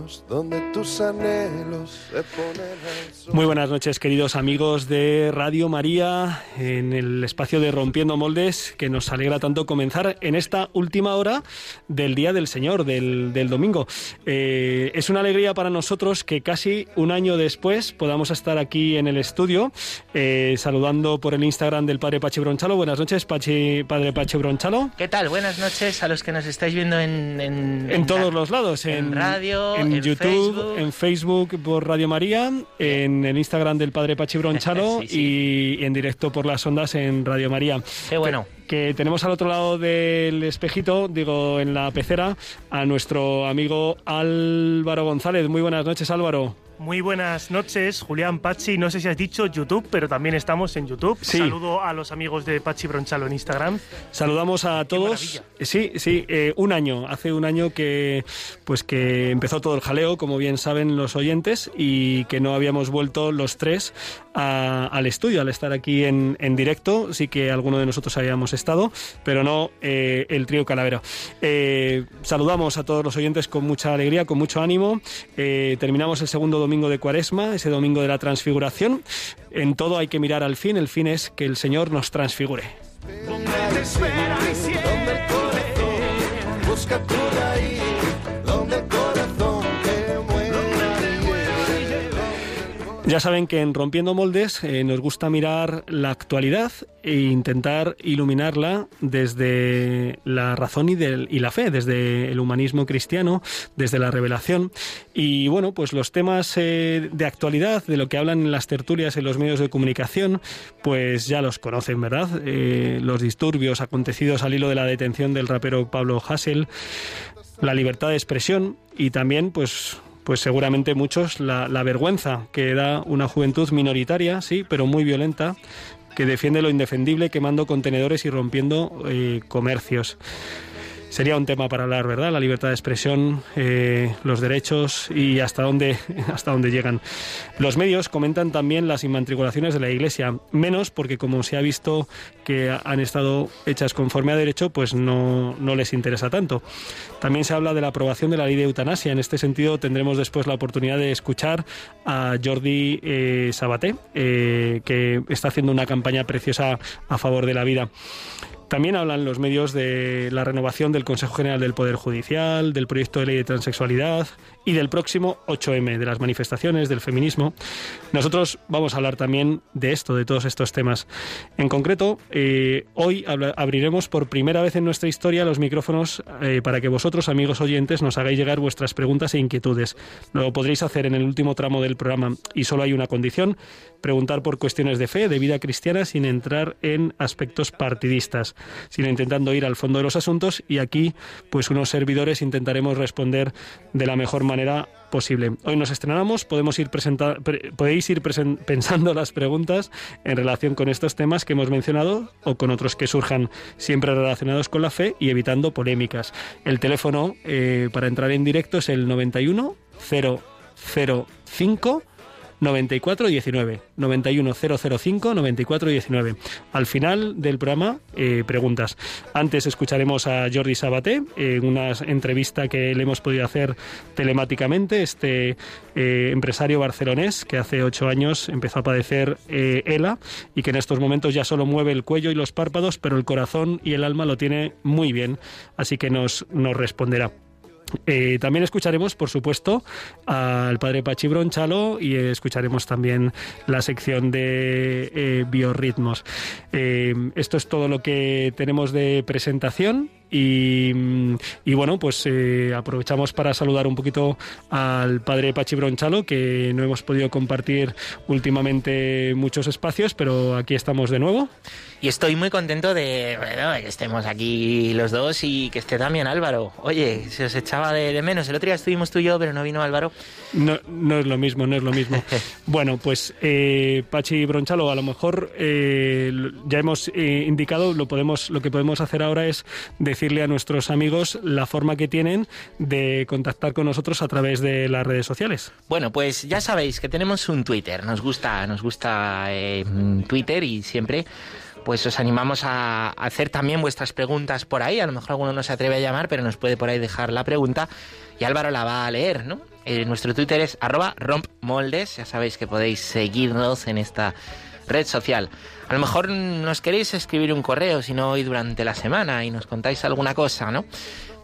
Sueños, donde tus anhelos se ponen Muy buenas noches, queridos amigos de Radio María, en el espacio de Rompiendo Moldes, que nos alegra tanto comenzar en esta última hora del Día del Señor, del, domingo. Eh, es una alegría para nosotros que casi un año después podamos estar aquí en el estudio, eh, saludando por el Instagram del Padre Pachi Bronchalo. Buenas noches, Pachi, Padre Pachi Bronchalo. ¿Qué tal? Buenas noches a los que nos estáis viendo en... En, todos los lados, en, radio, en, YouTube, en Facebook por Radio María, en el Instagram del Padre Pachi Bronchalo y en directo por las ondas en Radio María. Qué bueno. que tenemos al otro lado del espejito, digo, en la pecera, a nuestro amigo Álvaro González. Muy buenas noches, Álvaro. Muy buenas noches, Julián Pachi. No sé si has dicho YouTube, pero también estamos en YouTube. Saludo a los amigos de Pachi Bronchalo en Instagram. Saludamos a todos. Sí, sí, eh, un año. Hace un año que, pues que empezó todo el jaleo, como bien saben los oyentes, y que no habíamos vuelto los tres al estudio al estar aquí en, directo. Sí que alguno de nosotros habíamos estado, pero no eh, el trío Calavera. Eh, saludamos a todos los oyentes con mucha alegría, con mucho ánimo. terminamos el segundo domingo domingo de Cuaresma, ese domingo de la transfiguración. En todo hay que mirar al fin, el fin es que el Señor nos transfigure. Ya saben que en Rompiendo Moldes eh, nos gusta mirar la actualidad e intentar iluminarla desde la razón y, del, y, la fe, desde el humanismo cristiano, desde la revelación. Y bueno, pues los temas eh, de actualidad, de lo que hablan en las tertulias en los medios de comunicación, pues ya los conocen, ¿verdad? Eh, los disturbios acontecidos al hilo de la detención del rapero Pablo Hassel, la libertad de expresión y también pues pues seguramente muchos la, vergüenza que da una juventud minoritaria, sí, pero muy violenta, que defiende lo indefendible quemando contenedores y rompiendo eh, comercios sería un tema para hablar, ¿verdad? La libertad de expresión, eh, los derechos y hasta dónde, hasta dónde llegan. Los medios comentan también las inmatriculaciones de la Iglesia, menos porque como se ha visto que han estado hechas conforme a derecho, pues no, no les interesa tanto. También se habla de la aprobación de la ley de eutanasia. En este sentido tendremos después la oportunidad de escuchar a Jordi eh, Sabaté, eh, que está haciendo una campaña preciosa a favor de la vida. También hablan los medios de la renovación del Consejo General del Poder Judicial, del proyecto de ley de transexualidad y del próximo 8M, de las manifestaciones, del feminismo. Nosotros vamos a hablar también de esto, de todos estos temas. En concreto, eh, hoy abriremos por primera vez en nuestra historia los micrófonos eh, para que vosotros, amigos oyentes, nos hagáis llegar vuestras preguntas e inquietudes. Lo podréis hacer en el último tramo del programa y solo hay una condición, preguntar por cuestiones de fe, de vida cristiana, sin entrar en aspectos partidistas sino intentando ir al fondo de los asuntos y aquí pues unos servidores intentaremos responder de la mejor manera posible. Hoy nos estrenamos, podemos ir podéis ir pensando las preguntas en relación con estos temas que hemos mencionado o con otros que surjan siempre relacionados con la fe y evitando polémicas. El teléfono eh, para entrar en directo es el 91 005 9419 91005 9419. Al final del programa, eh, preguntas. Antes escucharemos a Jordi Sabaté en una entrevista que le hemos podido hacer telemáticamente, este eh, empresario barcelonés que hace ocho años empezó a padecer eh, ELA y que en estos momentos ya solo mueve el cuello y los párpados, pero el corazón y el alma lo tiene muy bien, así que nos, nos responderá. Eh, también escucharemos, por supuesto, al padre Pachi Bronchalo y escucharemos también la sección de eh, biorritmos. Eh, esto es todo lo que tenemos de presentación Y, y bueno, pues eh, aprovechamos para saludar un poquito al padre Pachi Bronchalo, que no hemos podido compartir últimamente muchos espacios, pero aquí estamos de nuevo. Y estoy muy contento de, que estemos aquí los dos y que esté también Álvaro. Oye, se os echaba de, menos. El otro día estuvimos tú y yo, pero no vino Álvaro. No, no es lo mismo, no es lo mismo. bueno, pues eh, Pachi Bronchalo, a lo mejor eh, ya hemos eh, indicado, lo, podemos, lo que podemos hacer ahora es decirle a nuestros amigos la forma que tienen de contactar con nosotros a través de las redes sociales. Bueno, pues ya sabéis que tenemos un Twitter. Nos gusta, nos gusta Twitter y siempre pues os animamos a hacer también vuestras preguntas por ahí. A lo mejor alguno no se atreve a llamar, pero nos puede por ahí dejar la pregunta y Álvaro la va a leer, ¿no? Eh, nuestro Twitter es arroba rompmoldes. Ya sabéis que podéis seguirnos en esta red social. A lo mejor nos queréis escribir un correo, si no hoy durante la semana, y nos contáis alguna cosa, ¿no?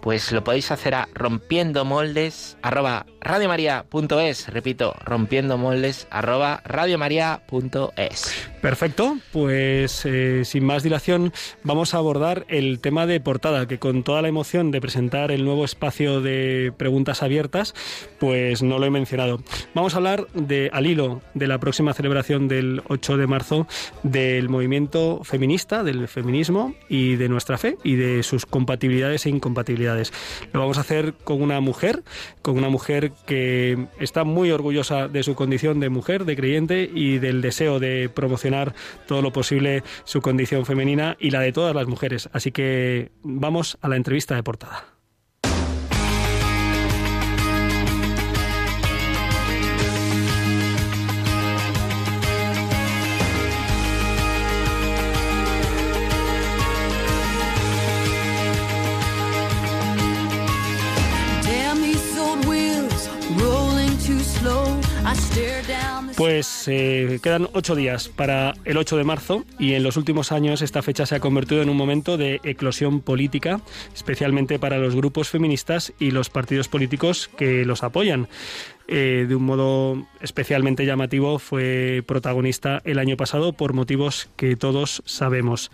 Pues lo podéis hacer a rompiendo moldes arroba radiomaria.es. Repito, rompiendo moldes arroba radiomaria.es. Perfecto, pues eh, sin más dilación vamos a abordar el tema de portada, que con toda la emoción de presentar el nuevo espacio de preguntas abiertas, pues no lo he mencionado. Vamos a hablar de, al hilo de la próxima celebración del 8 de marzo del movimiento feminista, del feminismo y de nuestra fe y de sus compatibilidades e incompatibilidades. Lo vamos a hacer con una mujer, con una mujer que está muy orgullosa de su condición de mujer, de creyente y del deseo de promocionar todo lo posible su condición femenina y la de todas las mujeres. Así que vamos a la entrevista de portada. Pues eh, quedan ocho días para el 8 de marzo y en los últimos años esta fecha se ha convertido en un momento de eclosión política, especialmente para los grupos feministas y los partidos políticos que los apoyan. Eh, de un modo especialmente llamativo fue protagonista el año pasado por motivos que todos sabemos.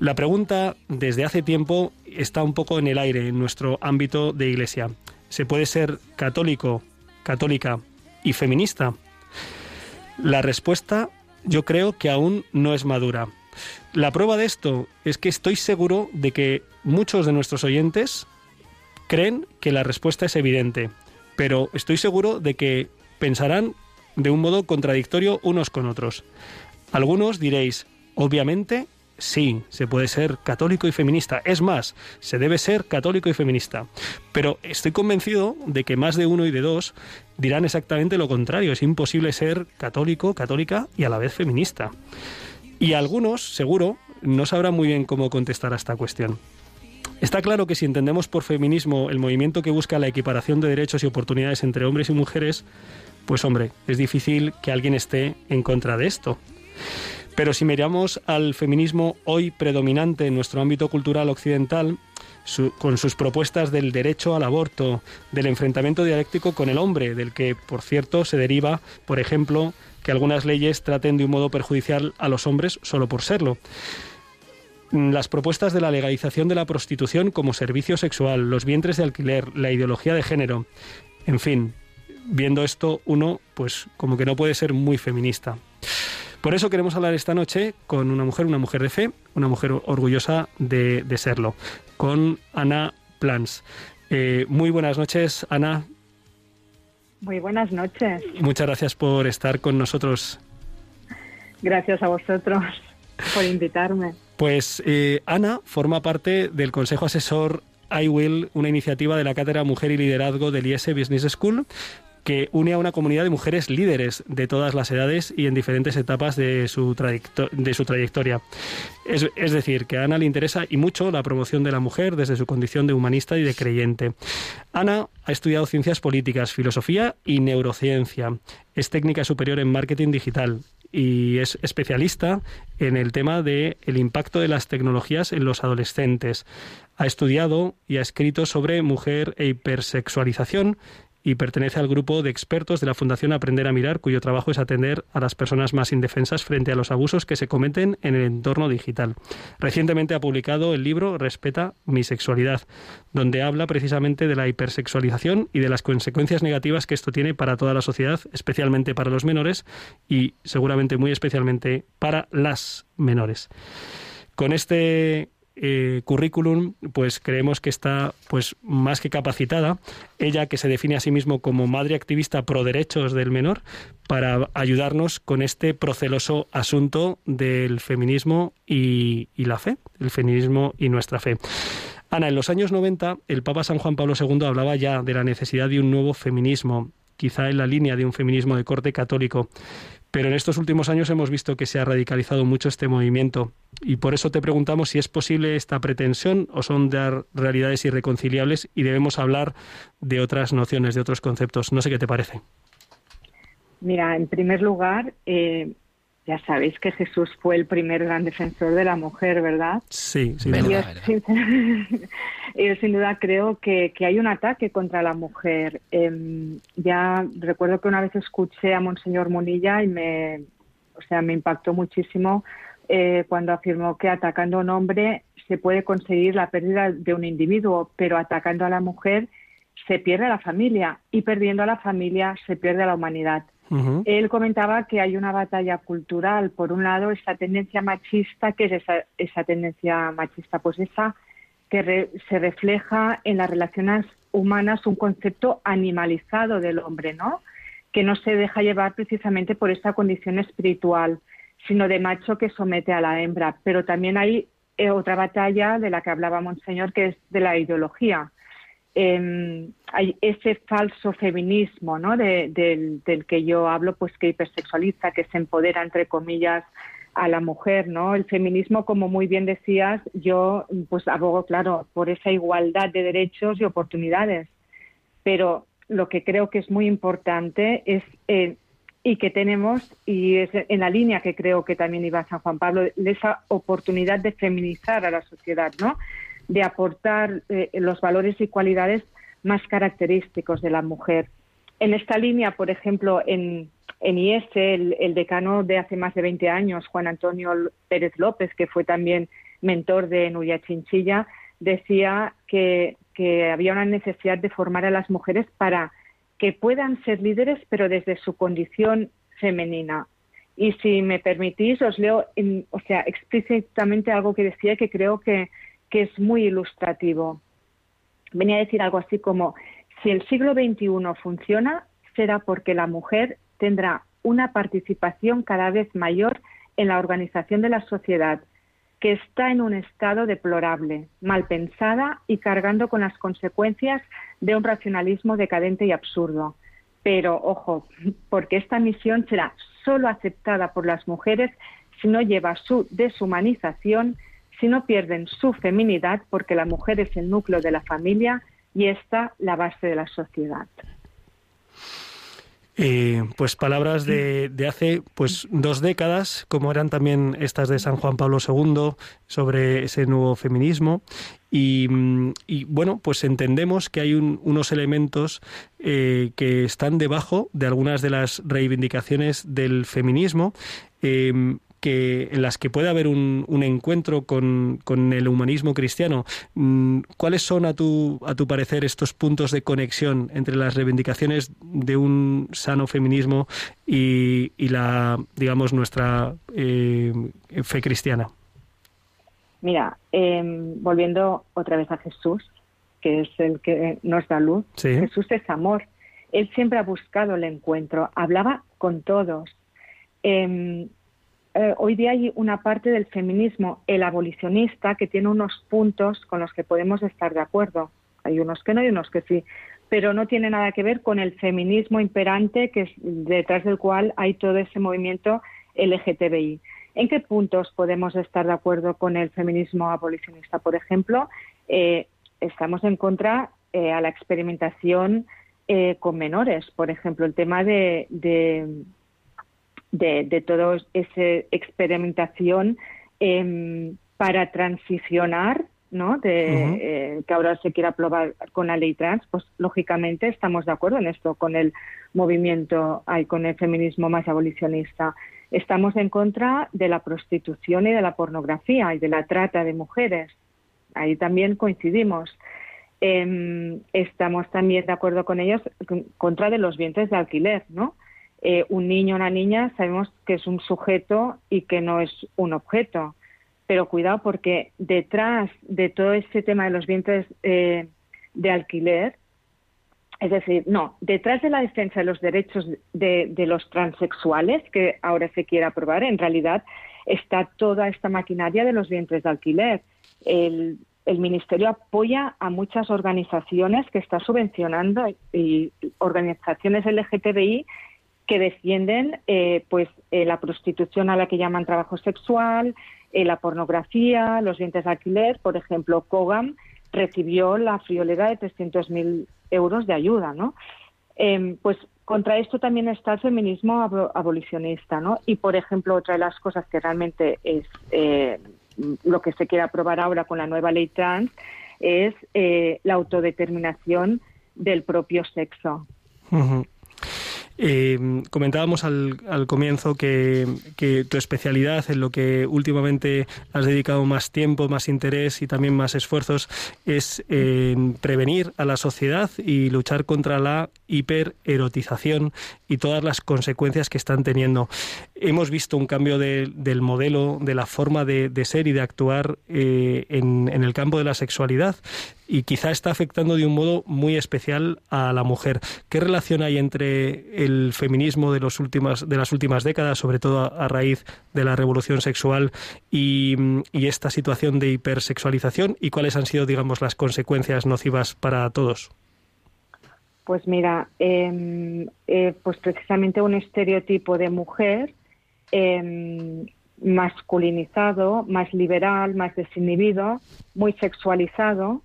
La pregunta desde hace tiempo está un poco en el aire en nuestro ámbito de iglesia. ¿Se puede ser católico, católica y feminista? La respuesta yo creo que aún no es madura. La prueba de esto es que estoy seguro de que muchos de nuestros oyentes creen que la respuesta es evidente, pero estoy seguro de que pensarán de un modo contradictorio unos con otros. Algunos diréis, obviamente, sí, se puede ser católico y feminista. Es más, se debe ser católico y feminista. Pero estoy convencido de que más de uno y de dos dirán exactamente lo contrario. Es imposible ser católico, católica y a la vez feminista. Y algunos, seguro, no sabrán muy bien cómo contestar a esta cuestión. Está claro que si entendemos por feminismo el movimiento que busca la equiparación de derechos y oportunidades entre hombres y mujeres, pues hombre, es difícil que alguien esté en contra de esto. Pero si miramos al feminismo hoy predominante en nuestro ámbito cultural occidental, con sus propuestas del derecho al aborto, del enfrentamiento dialéctico con el hombre, del que, por cierto, se deriva, por ejemplo, que algunas leyes traten de un modo perjudicial a los hombres solo por serlo. Las propuestas de la legalización de la prostitución como servicio sexual, los vientres de alquiler, la ideología de género, en fin, viendo esto uno, pues como que no puede ser muy feminista. Por eso queremos hablar esta noche con una mujer, una mujer de fe, una mujer orgullosa de, serlo, con Ana Plans. Eh, muy buenas noches, Ana. Muy buenas noches. Muchas gracias por estar con nosotros. Gracias a vosotros por invitarme. Pues eh, Ana forma parte del Consejo Asesor I Will, una iniciativa de la Cátedra Mujer y Liderazgo del IES Business School, que une a una comunidad de mujeres líderes de todas las edades y en diferentes etapas de su, de su trayectoria. Es, es, decir, que a Ana le interesa y mucho la promoción de la mujer desde su condición de humanista y de creyente. Ana ha estudiado ciencias políticas, filosofía y neurociencia. Es técnica superior en marketing digital y es especialista en el tema de el impacto de las tecnologías en los adolescentes. Ha estudiado y ha escrito sobre mujer e hipersexualización y pertenece al grupo de expertos de la Fundación Aprender a Mirar, cuyo trabajo es atender a las personas más indefensas frente a los abusos que se cometen en el entorno digital. Recientemente ha publicado el libro Respeta mi sexualidad, donde habla precisamente de la hipersexualización y de las consecuencias negativas que esto tiene para toda la sociedad, especialmente para los menores y seguramente muy especialmente para las menores. Con este eh, currículum, pues creemos que está pues más que capacitada, ella que se define a sí mismo como madre activista pro derechos del menor, para ayudarnos con este proceloso asunto del feminismo y, y la fe, el feminismo y nuestra fe. Ana, en los años 90 el Papa San Juan Pablo II hablaba ya de la necesidad de un nuevo feminismo, quizá en la línea de un feminismo de corte católico. Pero en estos últimos años hemos visto que se ha radicalizado mucho este movimiento y por eso te preguntamos si es posible esta pretensión o son de realidades irreconciliables y debemos hablar de otras nociones, de otros conceptos. No sé qué te parece. Mira, en primer lugar, eh, ya sabéis que Jesús fue el primer gran defensor de la mujer, ¿verdad? Sí, sí. Yo, sin, duda creo que, hay un ataque contra la mujer. Em, ya recuerdo que una vez escuché a Monseñor Monilla y me, o sea, me impactó muchísimo eh, cuando afirmó que atacando a un hombre se puede conseguir la pérdida de un individuo, pero atacando a la mujer se pierde la familia y perdiendo a la familia se pierde la humanidad. Él comentaba que hay una batalla cultural. Por un lado, esa tendencia machista, que es esa, esa tendencia machista? Pues esa que se refleja en las relaciones humanas, un concepto animalizado del hombre, ¿no? Que no se deja llevar precisamente por esta condición espiritual, sino de macho que somete a la hembra. Pero también hay eh, otra batalla de la que hablaba Monseñor, que es de la ideología eh, hay ese falso feminismo ¿no? del, que yo hablo, pues que hipersexualiza, que se empodera, entre comillas, a la mujer, ¿no? El feminismo, como muy bien decías, yo pues abogo, claro, por esa igualdad de derechos y oportunidades. Pero lo que creo que es muy importante es eh, y que tenemos, y es en la línea que creo que también iba San Juan Pablo, esa oportunidad de feminizar a la sociedad, ¿no? De aportar eh, los valores y cualidades más característicos de la mujer. En esta línea, por ejemplo, en, en IES, el, decano de hace más de 20 años, Juan Antonio Pérez López, que fue también mentor de Nuria Chinchilla, decía que, que había una necesidad de formar a las mujeres para que puedan ser líderes, pero desde su condición femenina. Y si me permitís, os leo, o sea, explícitamente algo que decía que creo que, que es muy ilustrativo. Venía a decir algo así como, si el siglo XXI funciona, será porque la mujer tendrá una participación cada vez mayor en la organización de la sociedad, que está en un estado deplorable, mal pensada y cargando con las consecuencias de un racionalismo decadente y absurdo. Pero, ojo, porque esta misión será solo aceptada por las mujeres si no lleva su deshumanización si no pierden su feminidad porque la mujer es el núcleo de la familia y esta la base de la sociedad. Eh, pues palabras de, hace pues dos décadas, como eran también estas de San Juan Pablo II, sobre ese nuevo feminismo. Y, bueno, pues entendemos que hay unos elementos eh, que están debajo de algunas de las reivindicaciones del feminismo. Eh, que, en las que puede haber un, un encuentro con, con, el humanismo cristiano. Mm, ¿Cuáles son, a tu, a tu parecer, estos puntos de conexión entre las reivindicaciones de un sano feminismo y, y la, digamos, nuestra eh, fe cristiana? Mira, em, volviendo otra vez a Jesús, que es el que nos da luz, Jesús es amor. Él siempre ha buscado el encuentro, hablaba con todos. Eh, eh, hoy día hay una parte del feminismo, el abolicionista, que tiene unos puntos con los que podemos estar de acuerdo. Hay unos que no y unos que sí, pero no tiene nada que ver con el feminismo imperante que es detrás del cual hay todo ese movimiento LGTBI. ¿En qué puntos podemos estar de acuerdo con el feminismo abolicionista? Por ejemplo, eh, estamos en contra eh, a la experimentación con menores. Por ejemplo, el tema de, de toda esa experimentación em, para transicionar ¿no? De, eh, que ahora se quiera aprobar con la ley trans, pues lógicamente estamos de acuerdo en esto con el movimiento, hay con el feminismo más abolicionista. Estamos en contra de la prostitución y de la pornografía y de la trata de mujeres. Ahí también coincidimos. Em, estamos también de acuerdo con ellos contra de los vientres de alquiler, ¿no? Eh, un niño o una niña sabemos que es un sujeto y que no es un objeto. Pero cuidado porque detrás de todo este tema de los vientres eh, de alquiler, es decir, no, detrás de la defensa de los derechos de, los transexuales, que ahora se quiere aprobar, en realidad está toda esta maquinaria de los vientres de alquiler. El, Ministerio apoya a muchas organizaciones que está subvencionando y organizaciones LGTBI que defienden eh, pues eh, la prostitución a la que llaman trabajo sexual, eh, la pornografía, los dientes de alquiler. Por ejemplo, Kogam recibió la friolera de 300.000 euros de ayuda, ¿no? Em, pues contra esto también está el feminismo abolicionista, ¿no? Y, por ejemplo, otra de las cosas que realmente es lo que se quiere aprobar ahora con la nueva ley trans es la autodeterminación del propio sexo. Eh, comentábamos al, al comienzo que, tu especialidad, en lo que últimamente has dedicado más tiempo, más interés y también más esfuerzos, es en prevenir a la sociedad y luchar contra la hipererotización y todas las consecuencias que están teniendo. Hemos visto un cambio del modelo, de la forma de, ser y de actuar eh, en el campo de la sexualidad y quizá está afectando de un modo muy especial a la mujer. ¿Qué relación hay entre el feminismo de, los últimas, de las últimas décadas, sobre todo a, raíz de la revolución sexual, y, esta situación de hipersexualización? ¿Y cuáles han sido, digamos, las consecuencias nocivas para todos? Pues mira, em, eh, pues precisamente un estereotipo de mujer em, masculinizado, más liberal, más desinhibido, muy sexualizado,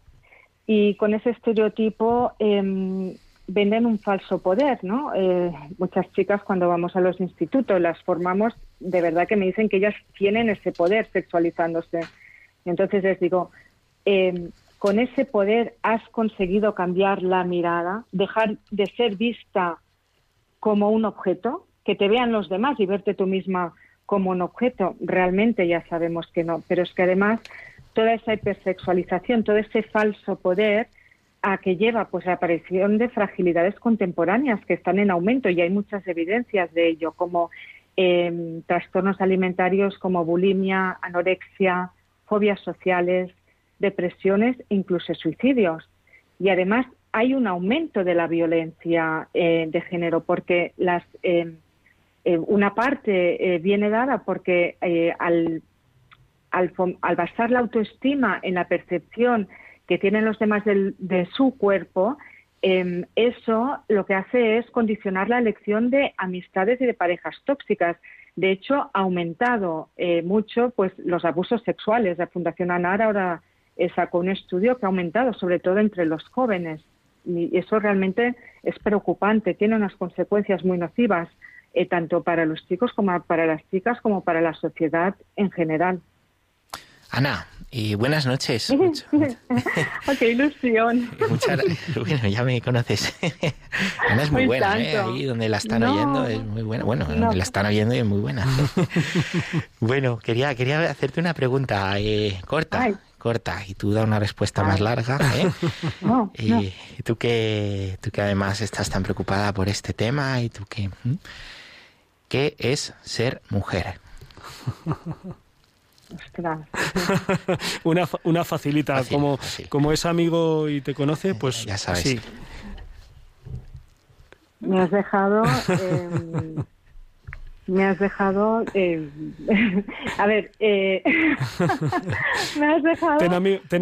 y con ese estereotipo eh, venden un falso poder, ¿no? Eh, muchas chicas cuando vamos a los institutos las formamos, de verdad que me dicen que ellas tienen ese poder sexualizándose. Entonces les digo, em, con ese poder has conseguido cambiar la mirada, dejar de ser vista como un objeto, que te vean los demás y verte tú misma como un objeto. Realmente ya sabemos que no, pero es que además toda esa hipersexualización, todo ese falso poder a que lleva pues la aparición de fragilidades contemporáneas que están en aumento y hay muchas evidencias de ello, como em, trastornos alimentarios como bulimia, anorexia, fobias sociales, depresiones, incluso suicidios. Y además hay un aumento de la violencia eh, de género porque las em, eh, una parte eh, viene dada porque al al, basar la autoestima en la percepción que tienen los demás de su cuerpo, em, eso lo que hace es condicionar la elección de amistades y de parejas tóxicas. De hecho, ha aumentado eh, mucho pues, los abusos sexuales. La Fundación ANAR ahora eh, sacó un estudio que ha aumentado, sobre todo entre los jóvenes. Y eso realmente es preocupante, tiene unas consecuencias muy nocivas, eh, tanto para los chicos como para las chicas, como para la sociedad en general. Ana, y buenas noches. ¡Qué ilusión! bueno, ya me conoces. Ana es muy buena, ¿eh? Ahí donde la están oyendo es muy buena. Bueno, donde la están oyendo es muy buena. bueno, quería, quería hacerte una pregunta eh, corta. Corta, y tú da una respuesta más larga. ¿eh? y, tú que tú que además estás tan preocupada por este tema, y tú que. ¿Qué es ser mujer? una, una facilita, como, como es amigo y te conoce, pues ya sabes. Sí. Me has dejado eh, me has dejado. Eh, a ver, eh, me has dejado. Ten,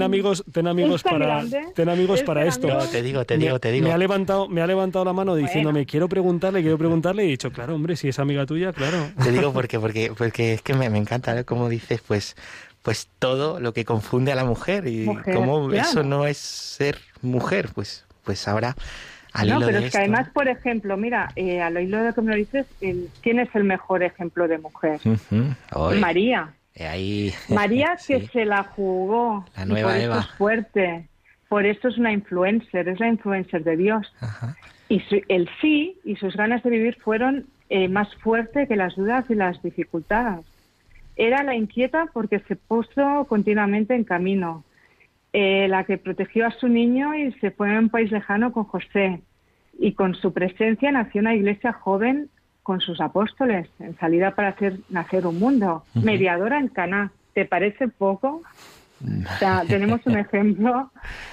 amigos, ten amigos para, ten amigos para esto. te digo, te digo, te digo. Me ha levantado, me ha levantado la mano diciéndome quiero preguntarle, quiero preguntarle y he dicho claro, hombre, si es amiga tuya, claro. Te digo porque, porque, porque es que me, encanta como dices, pues, pues todo lo que confunde a la mujer y cómo eso no es ser mujer, pues, pues ahora no, pero es que además, por ejemplo, mira, eh, lo hilo de que me lo dices, ¿quién es el mejor ejemplo de mujer? María. ahí... María que se la jugó. La nueva por Eva. Eso es fuerte. Por eso es una influencer, es la influencer de Dios. Y su, el sí y sus ganas de vivir fueron eh, más fuertes que las dudas y las dificultades. Era la inquieta porque se puso continuamente en camino. Eh, la que protegió a su niño y se fue a un país lejano con José. Y con su presencia nació una iglesia joven con sus apóstoles en salida para hacer nacer un mundo. Mediadora en Caná. ¿Te parece poco? O sea, tenemos un ejemplo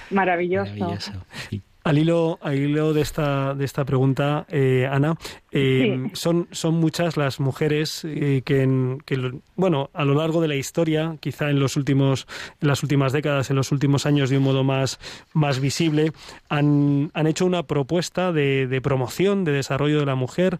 maravilloso. Maravilloso. Sí. Al hilo, al hilo de esta de esta pregunta, eh, Ana, eh, Sí. son son muchas las mujeres eh, que, en- que lo- bueno a lo largo de la historia, quizá en los últimos en las últimas décadas, en los últimos años de un modo más más visible, han, han hecho una propuesta de, de promoción, de desarrollo de la mujer.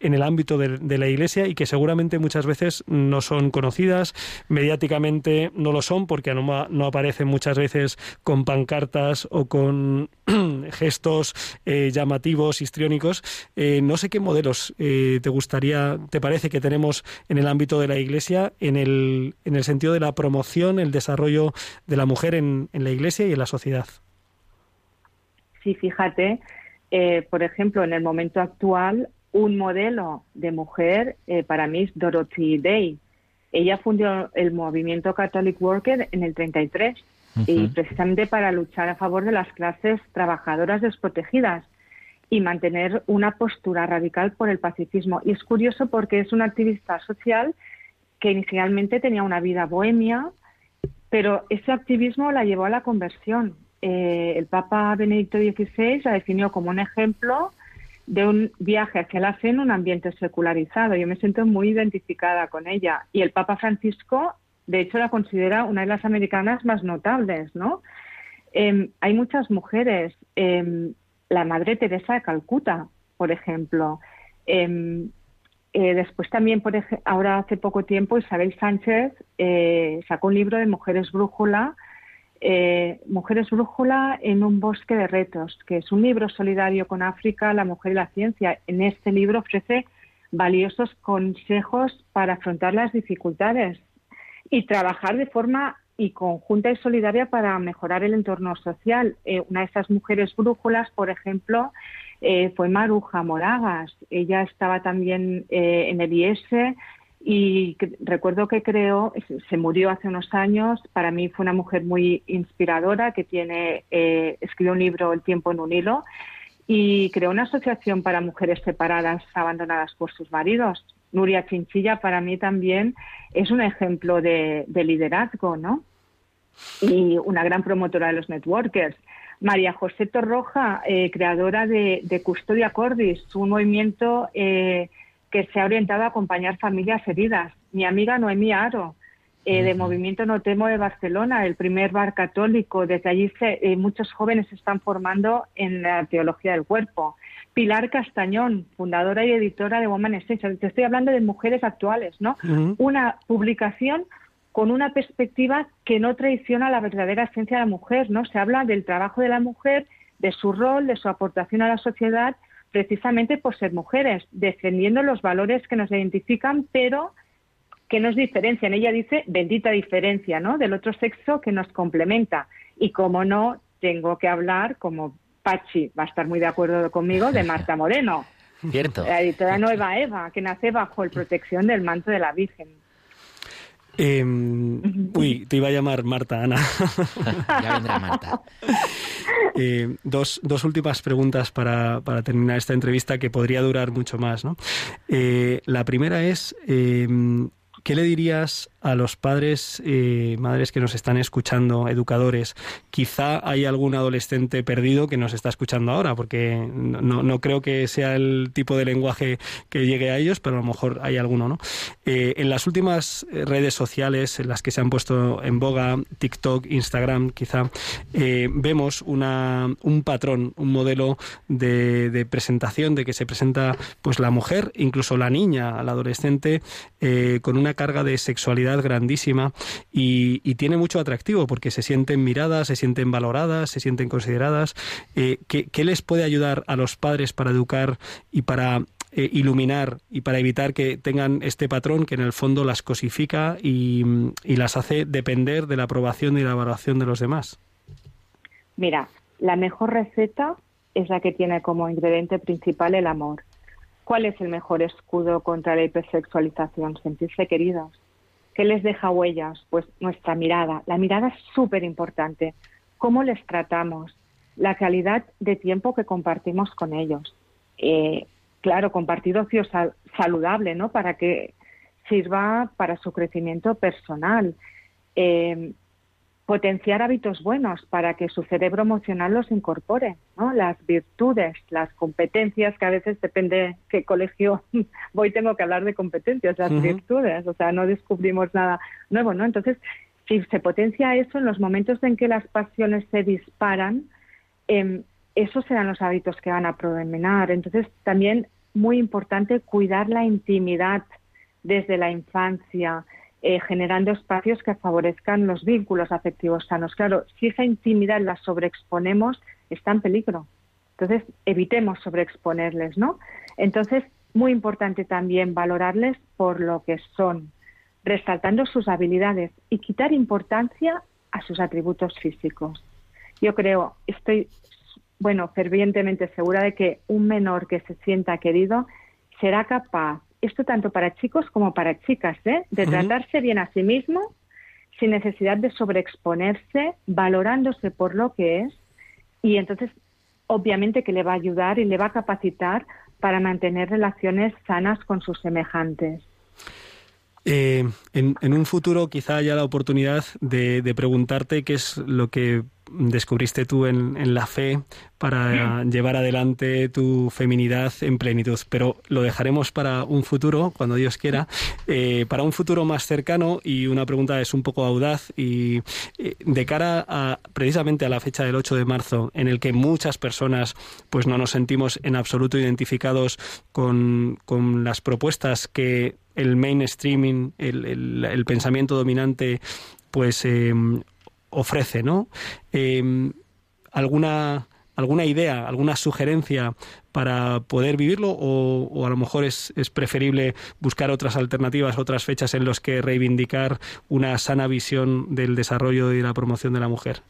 En el ámbito de, la Iglesia y que seguramente muchas veces no son conocidas, mediáticamente no lo son porque no, aparecen muchas veces con pancartas o con gestos eh, llamativos, histriónicos. Eh, no sé qué modelos eh, te gustaría, te parece que tenemos en el ámbito de la Iglesia en el, en el sentido de la promoción, el desarrollo de la mujer en, en la Iglesia y en la sociedad. Sí, fíjate, por ejemplo, en el momento actual, un modelo de mujer eh, para mí es Dorothy Day. Ella fundó el movimiento Catholic Worker en el 33 y Ujú. precisamente para luchar a favor de las clases trabajadoras desprotegidas y mantener una postura radical por el pacifismo. Y es curioso porque es una activista social que inicialmente tenía una vida bohemia, pero ese activismo la llevó a la conversión. Eh, el Papa Benedicto XVI la definió como un ejemplo de un viaje hacia la fe en un ambiente secularizado. Yo me siento muy identificada con ella. Y el Papa Francisco, de hecho, la considera una de las americanas más notables, ¿no? Eh, hay muchas mujeres. eh, la Madre Teresa de Calcuta, por ejemplo. Eh, eh, después también, por ahora hace poco tiempo, Isabel Sánchez eh, sacó un libro de Mujeres Brújula, eh, Mujeres Brújula en un bosque de retos, que es un libro solidario con África, la mujer y la ciencia. En este libro ofrece valiosos consejos para afrontar las dificultades y trabajar de forma y conjunta y solidaria para mejorar el entorno social. Eh, una de esas mujeres brújulas, por ejemplo, eh, fue Maruja Moragas. Ella estaba también en el IES y recuerdo que creó, se- murió hace unos años. Para mí fue una mujer muy inspiradora que tiene, eh, escribió un libro El tiempo en un hilo y creó una asociación para mujeres separadas abandonadas por sus maridos. Nuria Chinchilla para mí también es un ejemplo de, de liderazgo, ¿no? Y una gran promotora de los networkers. María José Torroja, eh, creadora de, de Custodia Cordis, un movimiento eh, que se ha orientado a acompañar familias heridas. Mi amiga Noemí Aro, eh, de Movimiento No Temo de Barcelona, el primer bar católico. Desde allí se- eh, muchos jóvenes se están formando en la teología del cuerpo. Pilar Castañón, fundadora y editora de Woman Essential. Te estoy hablando de mujeres actuales, ¿no? Una publicación con una perspectiva que no traiciona la verdadera esencia de la mujer, ¿no? Se habla del trabajo de la mujer, de su rol, de su aportación a la sociedad, precisamente por ser mujeres, defendiendo los valores que nos identifican, pero que nos diferencian. Ella dice, bendita diferencia, ¿no? Del otro sexo que nos complementa. Y como no, tengo que hablar, como Pachi va a estar muy de acuerdo conmigo, de Marta Moreno, Cierto. la editora Nueva Eva, que nace bajo el protección del manto de la Virgen. Eh, uy, te iba a llamar Marta, Ana. ya vendrá Marta. Eh, dos, dos últimas preguntas para, para terminar esta entrevista que podría durar mucho más. ¿no? Eh, la primera es, eh, ¿qué le dirías a los padres, eh, madres que nos están escuchando, educadores? Quizá hay algún adolescente perdido que nos está escuchando ahora, porque no, no- creo que sea el tipo de lenguaje que llegue a ellos, pero a lo mejor hay alguno, ¿no? Eh, en las últimas redes sociales en las que se han puesto en boga, TikTok, Instagram, quizá, eh, vemos una, un patrón, un modelo de, de presentación, de que se presenta pues la mujer, incluso la niña, la adolescente, con una carga de sexualidad grandísima y, tiene mucho atractivo porque se sienten miradas, se sienten valoradas, se sienten consideradas. Eh, ¿qué, qué les puede ayudar a los padres para educar y para eh, iluminar y para evitar que tengan este patrón que en el fondo las cosifica y, y las hace depender de la aprobación y la valoración de los demás? Mira, la mejor receta es la que tiene como ingrediente principal el amor. ¿Cuál es el mejor escudo contra la hipersexualización? Sentirse queridos. ¿Qué les deja huellas? Pues nuestra mirada. La mirada es súper importante. ¿Cómo les tratamos? La calidad de tiempo que compartimos con ellos. Eh, claro, compartir ocio saludable, ¿no? Para que sirva para su crecimiento personal. Eh, potenciar hábitos buenos para que su cerebro emocional los incorpore, ¿no? Las virtudes, las competencias, que a veces depende qué colegio voy, tengo que hablar de competencias, las virtudes, o sea, no descubrimos nada nuevo, ¿no? Entonces, si se potencia eso en los momentos en que las pasiones se disparan, eh, esos serán los hábitos que van a predominar. Entonces, también muy importante cuidar la intimidad desde la infancia, eh, generando espacios que favorezcan los vínculos afectivos sanos. Claro, si esa intimidad la sobreexponemos, está en peligro. Entonces, evitemos sobreexponerles, ¿no? Entonces, muy importante también valorarles por lo que son, resaltando sus habilidades y quitar importancia a sus atributos físicos. Yo creo, estoy, bueno, fervientemente segura de que un menor que se sienta querido será capaz esto tanto para chicos como para chicas, ¿eh? de tratarse bien a sí mismo sin necesidad de sobreexponerse, valorándose por lo que es y entonces obviamente que le va a ayudar y le va a capacitar para mantener relaciones sanas con sus semejantes. Eh, en, un futuro quizá haya la oportunidad de, de preguntarte qué es lo que descubriste tú en, la fe para llevar adelante tu feminidad en plenitud. Pero lo dejaremos para un futuro, cuando Dios quiera, eh, para un futuro más cercano y una pregunta es un poco audaz y eh, de cara a precisamente a la fecha del 8 de marzo, en el que muchas personas pues no nos sentimos en absoluto identificados con, las propuestas que el mainstreaming, el, el, pensamiento dominante pues eh, ofrece, ¿no? Em, ¿Alguna alguna idea, alguna sugerencia para poder vivirlo o, a lo mejor es, es, preferible buscar otras alternativas, otras fechas en las que reivindicar una sana visión del desarrollo y la promoción de la mujer?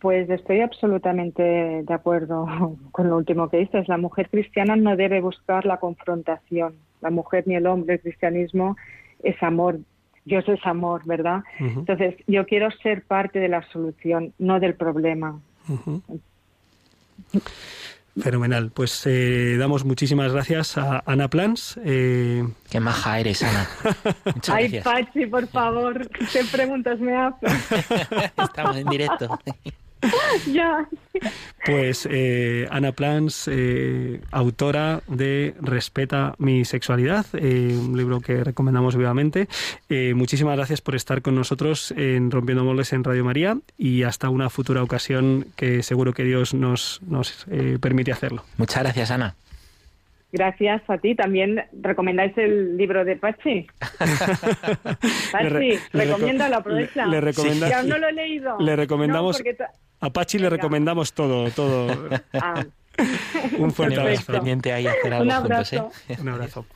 Pues estoy absolutamente de acuerdo con lo último que dices. La mujer cristiana no debe buscar la confrontación. La mujer ni el hombre, el cristianismo es amor, Dios es amor, ¿verdad? Entonces, yo quiero ser parte de la solución, no del problema. Fenomenal. Pues eh, damos muchísimas gracias a Ana Plans. Eh... Qué maja eres, Ana. Muchas Ay, Pachi, por favor, ¿qué preguntas me haces? Estamos en directo. ya. Pues eh, Ana Plans, eh, autora de Respeta mi sexualidad, eh, un libro que recomendamos vivamente. muchísimas gracias por estar con nosotros en Rompiendo Moldes en Radio María y hasta una futura ocasión que seguro que Dios nos, nos permite hacerlo. Muchas gracias, Ana. Gracias a ti. También recomendáis el libro de Pachi. Pachi, recomiéndalo, aprovecha. Le, ya no lo he leído. Le recomendamos. A Pachi le recomendamos todo, todo. Ah. Un fuerte abrazo. Un abrazo. Un abrazo.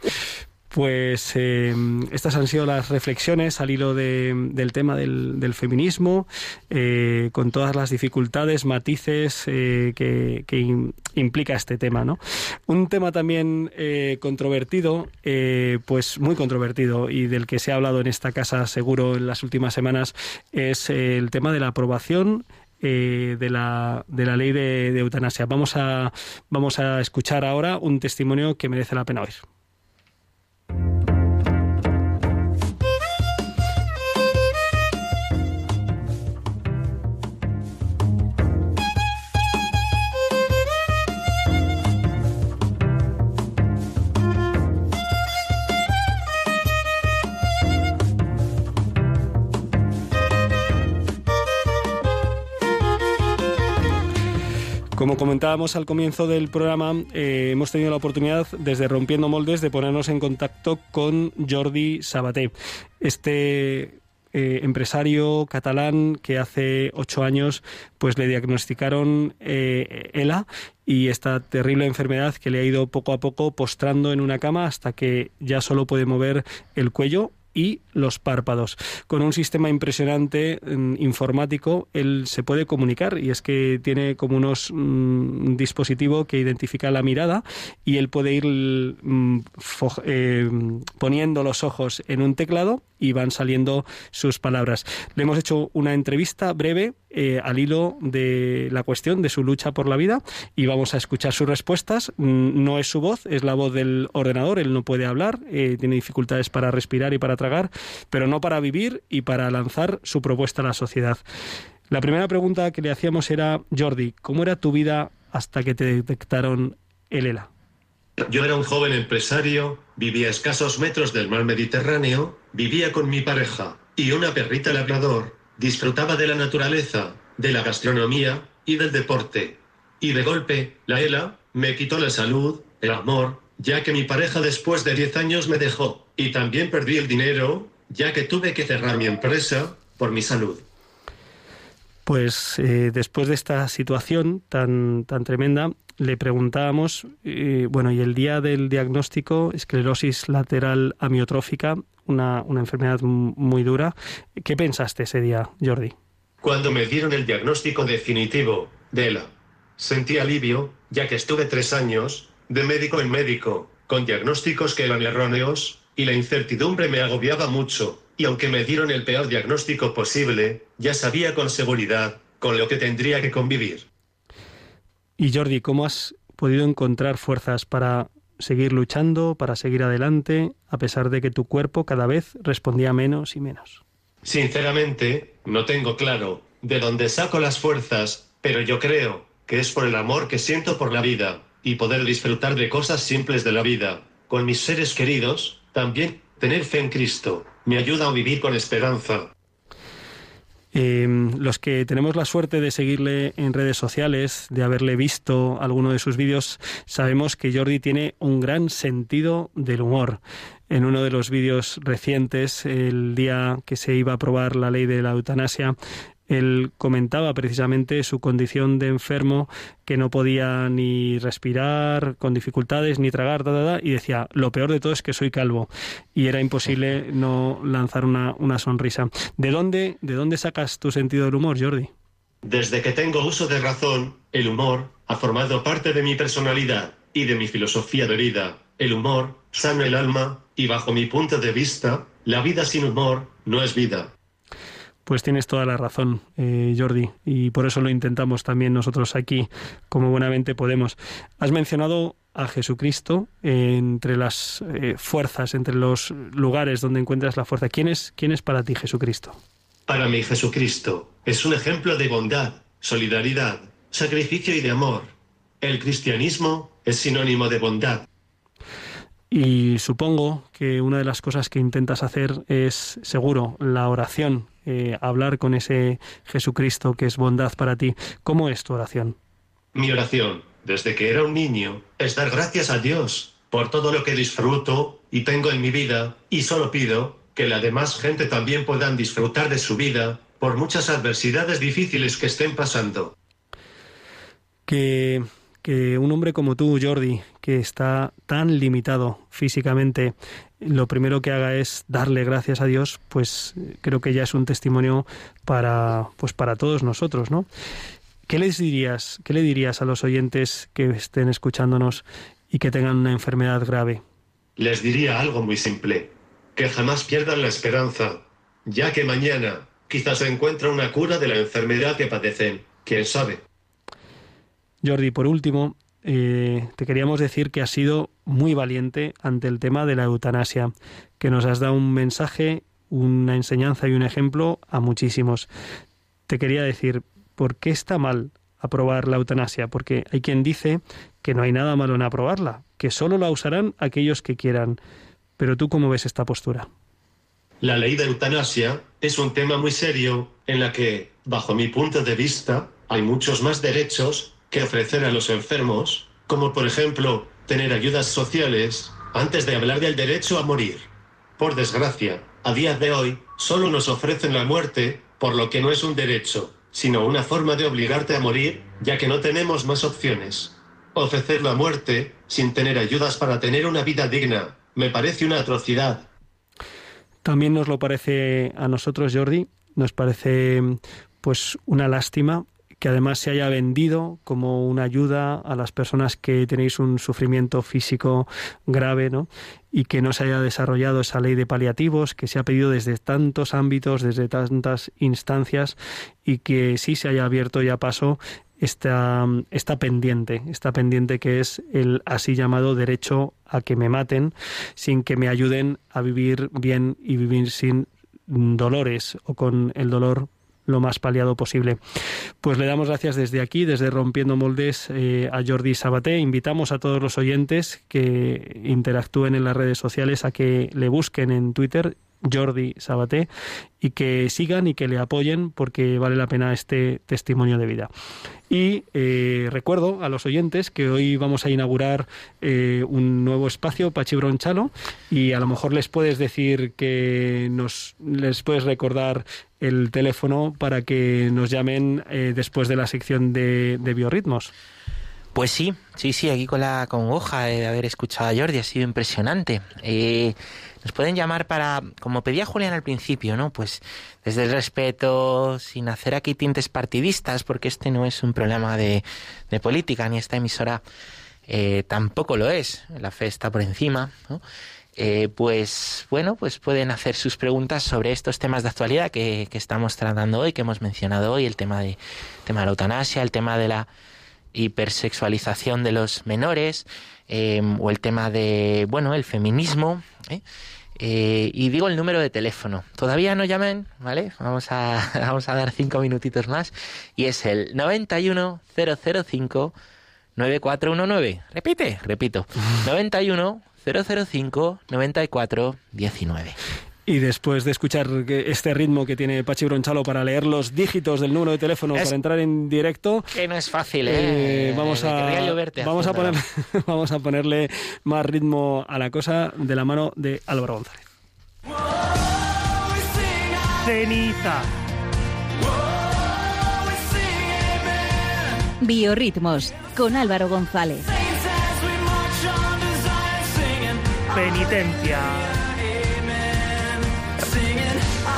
Pues eh, estas han sido las reflexiones al hilo del tema del, feminismo, eh, con todas las dificultades, matices eh, que, implica este tema. ¿no? Un tema también controvertido, pues muy controvertido y del que se ha hablado en esta casa seguro en las últimas semanas, es el tema de la aprobación de, la, de la ley de, de, eutanasia. Vamos a, vamos a escuchar ahora un testimonio que merece la pena oír. Como comentábamos al comienzo del programa, eh, hemos tenido la oportunidad, desde Rompiendo Moldes, de ponernos en contacto con Jordi Sabaté. Este eh, empresario catalán que hace ocho años pues le diagnosticaron eh, ELA y esta terrible enfermedad que le ha ido poco a poco postrando en una cama hasta que ya solo puede mover el cuello y los párpados. Con un sistema impresionante mm, informático, él se puede comunicar y es que tiene como unos un mm, dispositivo que identifica la mirada y él puede ir mm, eh, poniendo los ojos en un teclado y van saliendo sus palabras. Le hemos hecho una entrevista breve eh, al hilo de la cuestión de su lucha por la vida y vamos a escuchar sus respuestas. No es su voz, es la voz del ordenador, él no puede hablar, eh, tiene dificultades para respirar y para tragar, pero no para vivir y para lanzar su propuesta a la sociedad. La primera pregunta que le hacíamos era, Jordi, ¿cómo era tu vida hasta que te detectaron el ELA? Yo era un joven empresario, vivía a escasos metros del mar Mediterráneo, vivía con mi pareja y una perrita labrador, disfrutaba de la naturaleza, de la gastronomía y del deporte. Y de golpe, la ELA me quitó la salud, el amor, ya que mi pareja después de 10 años me dejó, y también perdí el dinero, ya que tuve que cerrar mi empresa por mi salud. Pues eh, después de esta situación tan, tan tremenda, le preguntábamos, eh, bueno, y el día del diagnóstico, esclerosis lateral amiotrófica, una, una enfermedad muy dura, ¿qué pensaste ese día, Jordi? Cuando me dieron el diagnóstico definitivo de ELA, sentí alivio, ya que estuve tres años, de médico en médico, con diagnósticos que eran erróneos, y la incertidumbre me agobiaba mucho, y aunque me dieron el peor diagnóstico posible, ya sabía con seguridad con lo que tendría que convivir. Y Jordi, ¿cómo has podido encontrar fuerzas para seguir luchando, para seguir adelante, a pesar de que tu cuerpo cada vez respondía menos y menos? Sinceramente, no tengo claro de dónde saco las fuerzas, pero yo creo que es por el amor que siento por la vida y poder disfrutar de cosas simples de la vida, con mis seres queridos, también tener fe en Cristo, me ayuda a vivir con esperanza. Em, los que tenemos la suerte de seguirle en redes sociales, de haberle visto alguno de sus vídeos, sabemos que Jordi tiene un gran sentido del humor. En uno de los vídeos recientes, el día que se iba a aprobar la ley de la eutanasia, él comentaba precisamente su condición de enfermo, que no podía ni respirar, con dificultades, ni tragar, y decía, lo peor de todo es que soy calvo. Y era imposible no lanzar una, una sonrisa. ¿De dónde, ¿De dónde sacas tu sentido del humor, Jordi? Desde que tengo uso de razón, el humor ha formado parte de mi personalidad y de mi filosofía de vida. El humor sana el alma y bajo mi punto de vista, la vida sin humor no es vida. Pues tienes toda la razón, eh, Jordi, y por eso lo intentamos también nosotros aquí, como buenamente podemos. Has mencionado a Jesucristo entre las eh, fuerzas, entre los lugares donde encuentras la fuerza. ¿Quién es, ¿Quién es para ti Jesucristo? Para mí Jesucristo es un ejemplo de bondad, solidaridad, sacrificio y de amor. El cristianismo es sinónimo de bondad. Y supongo que una de las cosas que intentas hacer es, seguro, la oración, eh, hablar con ese Jesucristo que es bondad para ti. ¿Cómo es tu oración? Mi oración, desde que era un niño, es dar gracias a Dios por todo lo que disfruto y tengo en mi vida, y solo pido que la demás gente también puedan disfrutar de su vida por muchas adversidades difíciles que estén pasando. Que que un hombre como tú, Jordi, que está tan limitado físicamente, lo primero que haga es darle gracias a Dios, pues creo que ya es un testimonio para, pues para todos nosotros, ¿no? ¿Qué les dirías, qué le dirías a los oyentes que estén escuchándonos y que tengan una enfermedad grave? Les diría algo muy simple, que jamás pierdan la esperanza, ya que mañana quizás se encuentre una cura de la enfermedad que padecen, quién sabe. Jordi, por último, eh, te queríamos decir que has sido muy valiente ante el tema de la eutanasia, que nos has dado un mensaje, una enseñanza y un ejemplo a muchísimos. Te quería decir, ¿por qué está mal aprobar la eutanasia? Porque hay quien dice que no hay nada malo en aprobarla, que solo la usarán aquellos que quieran. Pero tú cómo ves esta postura? La ley de eutanasia es un tema muy serio en la que, bajo mi punto de vista, hay muchos más derechos que ofrecer a los enfermos, como por ejemplo tener ayudas sociales, antes de hablar del derecho a morir. Por desgracia, a día de hoy, solo nos ofrecen la muerte, por lo que no es un derecho, sino una forma de obligarte a morir, ya que no tenemos más opciones. Ofrecer la muerte, sin tener ayudas para tener una vida digna, me parece una atrocidad. También nos lo parece a nosotros, Jordi, nos parece pues una lástima que además se haya vendido como una ayuda a las personas que tenéis un sufrimiento físico grave, ¿no? Y que no se haya desarrollado esa ley de paliativos que se ha pedido desde tantos ámbitos, desde tantas instancias y que sí se haya abierto ya paso esta, esta pendiente, esta pendiente que es el así llamado derecho a que me maten sin que me ayuden a vivir bien y vivir sin dolores o con el dolor lo más paliado posible. Pues le damos gracias desde aquí, desde Rompiendo Moldes, eh, a Jordi Sabaté. Invitamos a todos los oyentes que interactúen en las redes sociales a que le busquen en Twitter Jordi Sabaté y que sigan y que le apoyen porque vale la pena este testimonio de vida. Y eh, recuerdo a los oyentes que hoy vamos a inaugurar eh, un nuevo espacio, Pachibronchalo, y a lo mejor les puedes decir que nos les puedes recordar el teléfono para que nos llamen eh, después de la sección de, de biorritmos. Pues sí, sí, sí, aquí con la congoja de haber escuchado a Jordi ha sido impresionante. Nos pueden llamar para, como pedía Julián al principio, ¿no? Pues desde el respeto, sin hacer aquí tintes partidistas, porque este no es un problema de, de política, ni esta emisora eh, tampoco lo es. La fe está por encima, ¿no? Eh, pues bueno, pues pueden hacer sus preguntas sobre estos temas de actualidad que, que, estamos tratando hoy, que hemos mencionado hoy, el tema de, tema de la eutanasia, el tema de la hipersexualización de los menores, eh, o el tema de, bueno, el feminismo. ¿eh? Eh, y digo el número de teléfono. Todavía no llamen, ¿vale? Vamos a, vamos a dar cinco minutitos más. Y es el 91005 9419. Repite, repito. 91 005 94 19. Y después de escuchar este ritmo que tiene Pachi Bronchalo para leer los dígitos del número de teléfono Es- para entrar en directo, Que no es fácil, eh, ¿eh? vamos, a, lloverte vamos, a poner, vamos a ponerle más ritmo a la cosa de la mano de Álvaro González. Ceniza. Biorritmos con Álvaro González. Penitencia.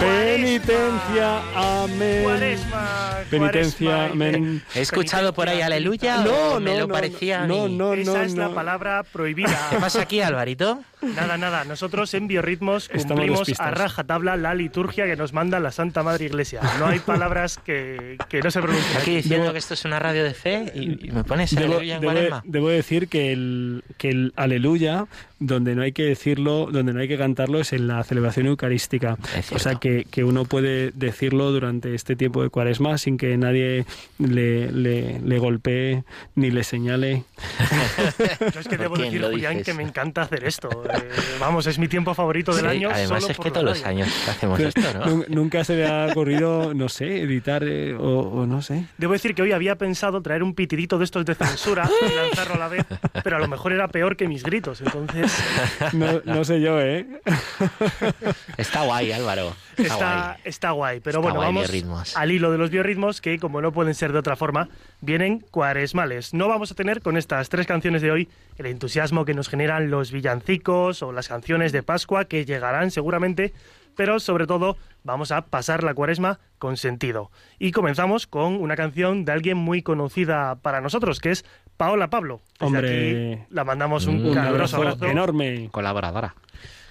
Penitencia, amén. Cuaresma. Penitencia, amén. ¿He escuchado por ahí aleluya? No, o me no, lo no, parecía a no, mí? no, Esa no, es la no. palabra ¿Qué prohibida. pasa aquí, Alvarito? Nada, nada. Nosotros en Biorritmos cumplimos a rajatabla la liturgia que nos manda la Santa Madre Iglesia. No hay palabras que, que no se pronuncien. Aquí diciendo Debo- que esto es una radio de fe y, y me pones Debo, aleluya en debo- debo decir que el, que el aleluya, donde no hay que decirlo, donde no hay que cantarlo, es en la celebración eucarística. O sea que, que uno puede decirlo durante este tiempo de cuaresma sin que nadie le, le, le golpee ni le señale. Yo es que ¿Por debo decir, Julián, que me encanta hacer esto. Eh, vamos, es mi tiempo favorito del Sí, año. además solo es que todos los años hacemos esto, ¿no? Nun- Nunca se me ha ocurrido, no sé, editar eh, o, o no sé. Debo decir que hoy había pensado traer un pitidito de estos de censura y lanzarlo a la vez, pero a lo mejor era peor que mis gritos. Entonces, No, no sé yo, ¿eh? Está guay, Álvaro. Está, está, guay. está guay. Pero Está bueno, guay, vamos biorritmos. al hilo de los biorritmos, que como no pueden ser de otra forma, vienen cuaresmales. No vamos a tener con estas tres canciones de hoy el entusiasmo que nos generan los villancicos o las canciones de Pascua, que llegarán seguramente, pero sobre todo vamos a pasar la cuaresma con sentido. Y comenzamos con una canción de alguien muy conocida para nosotros, que es Paola Pablo. Desde Hombre. aquí la mandamos un. Un caluroso abrazo abrazo enorme. Colaboradora.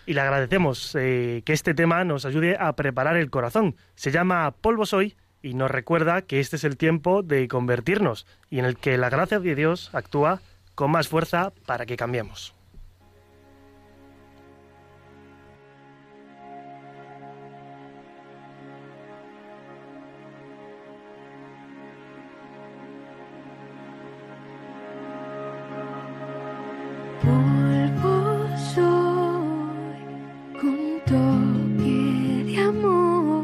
y le agradecemos eh, que este tema nos ayude a preparar el corazón. Se llama Polvo Soy y nos recuerda que este es el tiempo de convertirnos y en el que la gracia de Dios actúa con más fuerza para que cambiemos. toque de amor,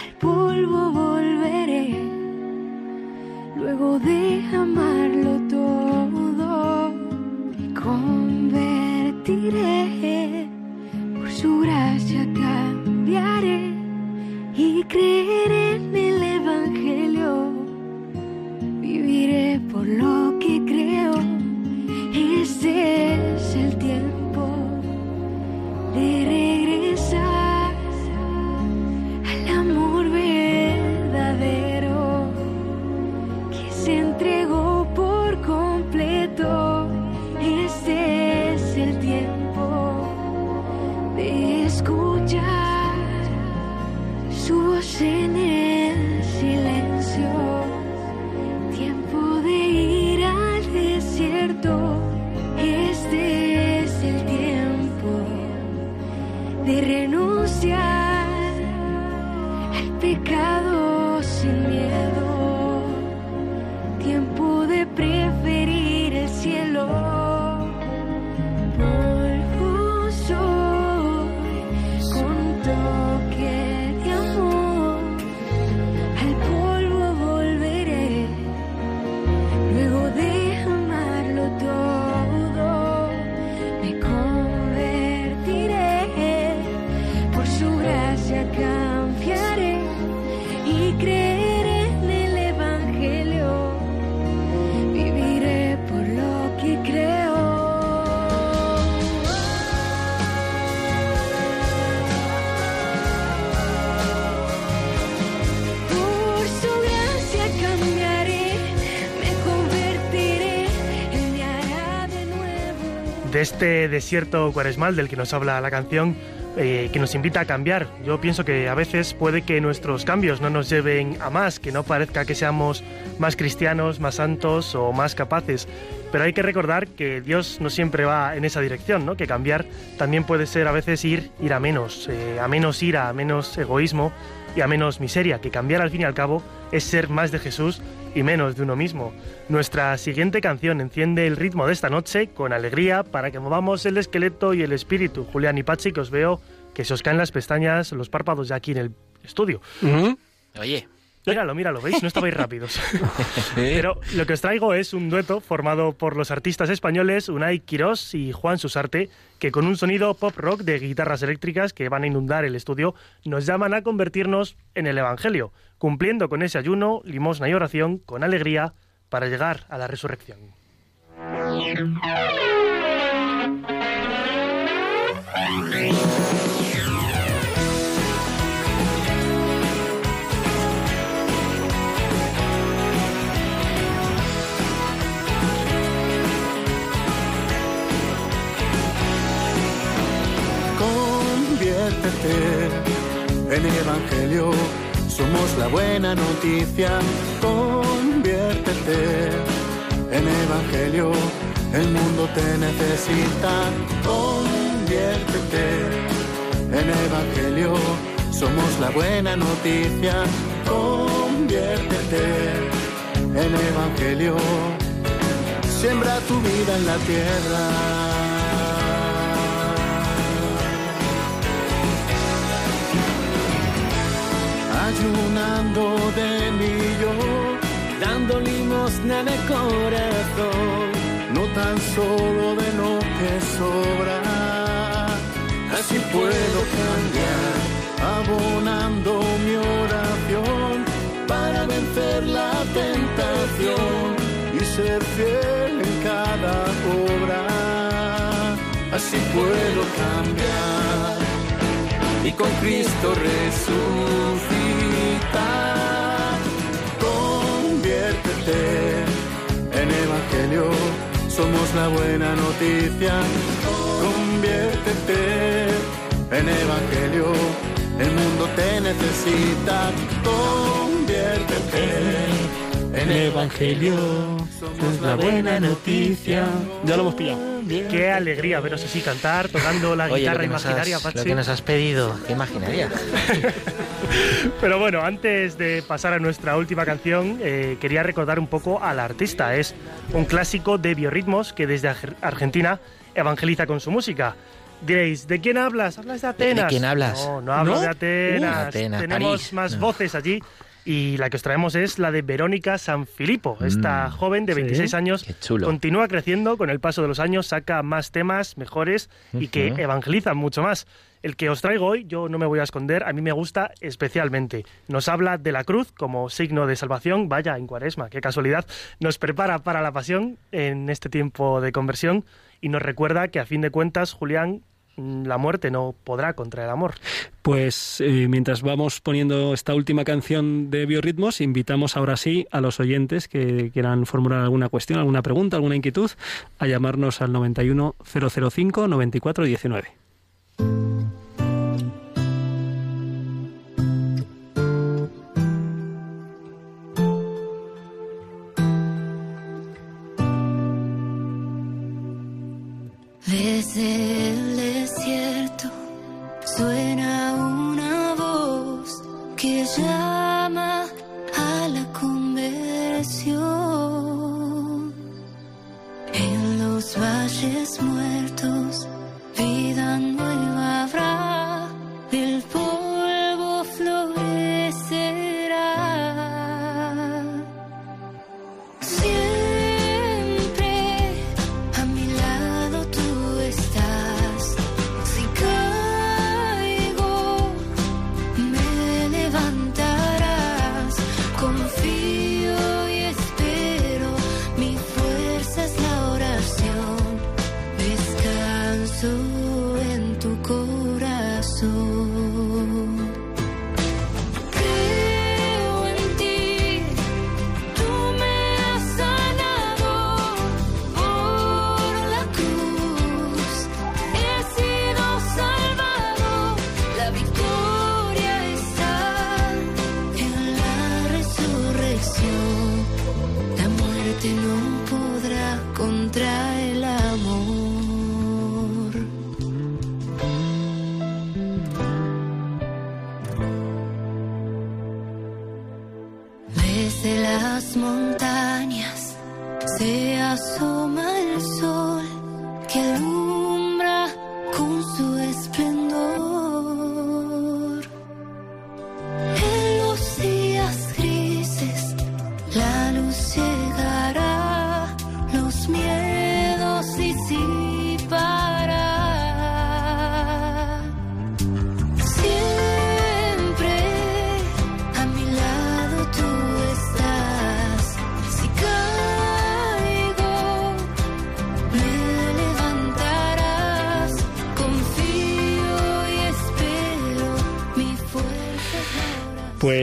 al polvo volveré, luego de amarlo todo, me convertiré, por su gracia cambiaré y creeré en el Evangelio, viviré por lo que este desierto cuaresmal del que nos habla la canción, eh, que nos invita a cambiar. Yo pienso que a veces puede que nuestros cambios no nos lleven a más, que no parezca que seamos más cristianos, más santos o más capaces. Pero hay que recordar que Dios no siempre va en esa dirección, ¿no? Que cambiar también puede ser a veces ir, ir a menos, eh, a menos ira, a menos egoísmo y a menos miseria. Que cambiar al fin y al cabo es ser más de Jesús y menos de uno mismo. Nuestra siguiente canción enciende el ritmo de esta noche con alegría para que movamos el esqueleto y el espíritu. Julián y Pachi, que os veo que se os caen las pestañas, los párpados ya aquí en el estudio. Oye, Míralo, míralo, ¿veis? No estabais rápidos. Pero lo que os traigo es un dueto formado por los artistas españoles Unai Quirós y Juan Susarte, que con un sonido pop rock de guitarras eléctricas que van a inundar el estudio, nos llaman a convertirnos en el Evangelio, cumpliendo con ese ayuno, limosna y oración con alegría para llegar a la resurrección. Conviértete en evangelio, somos la buena noticia. Conviértete en evangelio, el mundo te necesita. Conviértete en evangelio, somos la buena noticia. Conviértete en evangelio, siembra tu vida en la tierra. Ayunando de mí yo, dando limosna de corazón, no tan solo de lo que sobra, así puedo cambiar, abonando mi oración para vencer la tentación y ser fiel en cada obra, así puedo cambiar. Y con Cristo resucitar. Conviértete en Evangelio, somos la buena noticia. Conviértete en Evangelio, el mundo te necesita. Conviértete en Evangelio, somos la buena noticia. Ya lo hemos pillado. Qué alegría veros así cantar, tocando la oye, guitarra imaginaria, has, Pachi. lo que nos has pedido, qué imaginaria. Pero bueno, antes de pasar a nuestra última canción, eh, quería recordar un poco al artista. Es un clásico de biorritmos que desde Ar- Argentina evangeliza con su música. Diréis, ¿de quién hablas? ¿Hablas de Atenas? quién hablas? No, no hablo ¿No? de Atenas. Uh, Atenas, Tenemos París. más No. voces allí. Y la que os traemos es la de Verónica Sanfilippo. Esta Mm, joven de sí. 26 años continúa creciendo con el paso de los años, saca más temas mejores y que evangelizan mucho más. El que os traigo hoy, yo no me voy a esconder, a mí me gusta especialmente. Nos habla de la cruz como signo de salvación, vaya, en cuaresma, qué casualidad. Nos prepara para la pasión en este tiempo de conversión y nos recuerda que a fin de cuentas, Julián, la muerte no podrá contra el amor. Pues eh, mientras vamos poniendo esta última canción de Biorritmos, invitamos ahora sí a los oyentes que quieran formular alguna cuestión, alguna pregunta, alguna inquietud, a llamarnos al 91 005 94 19.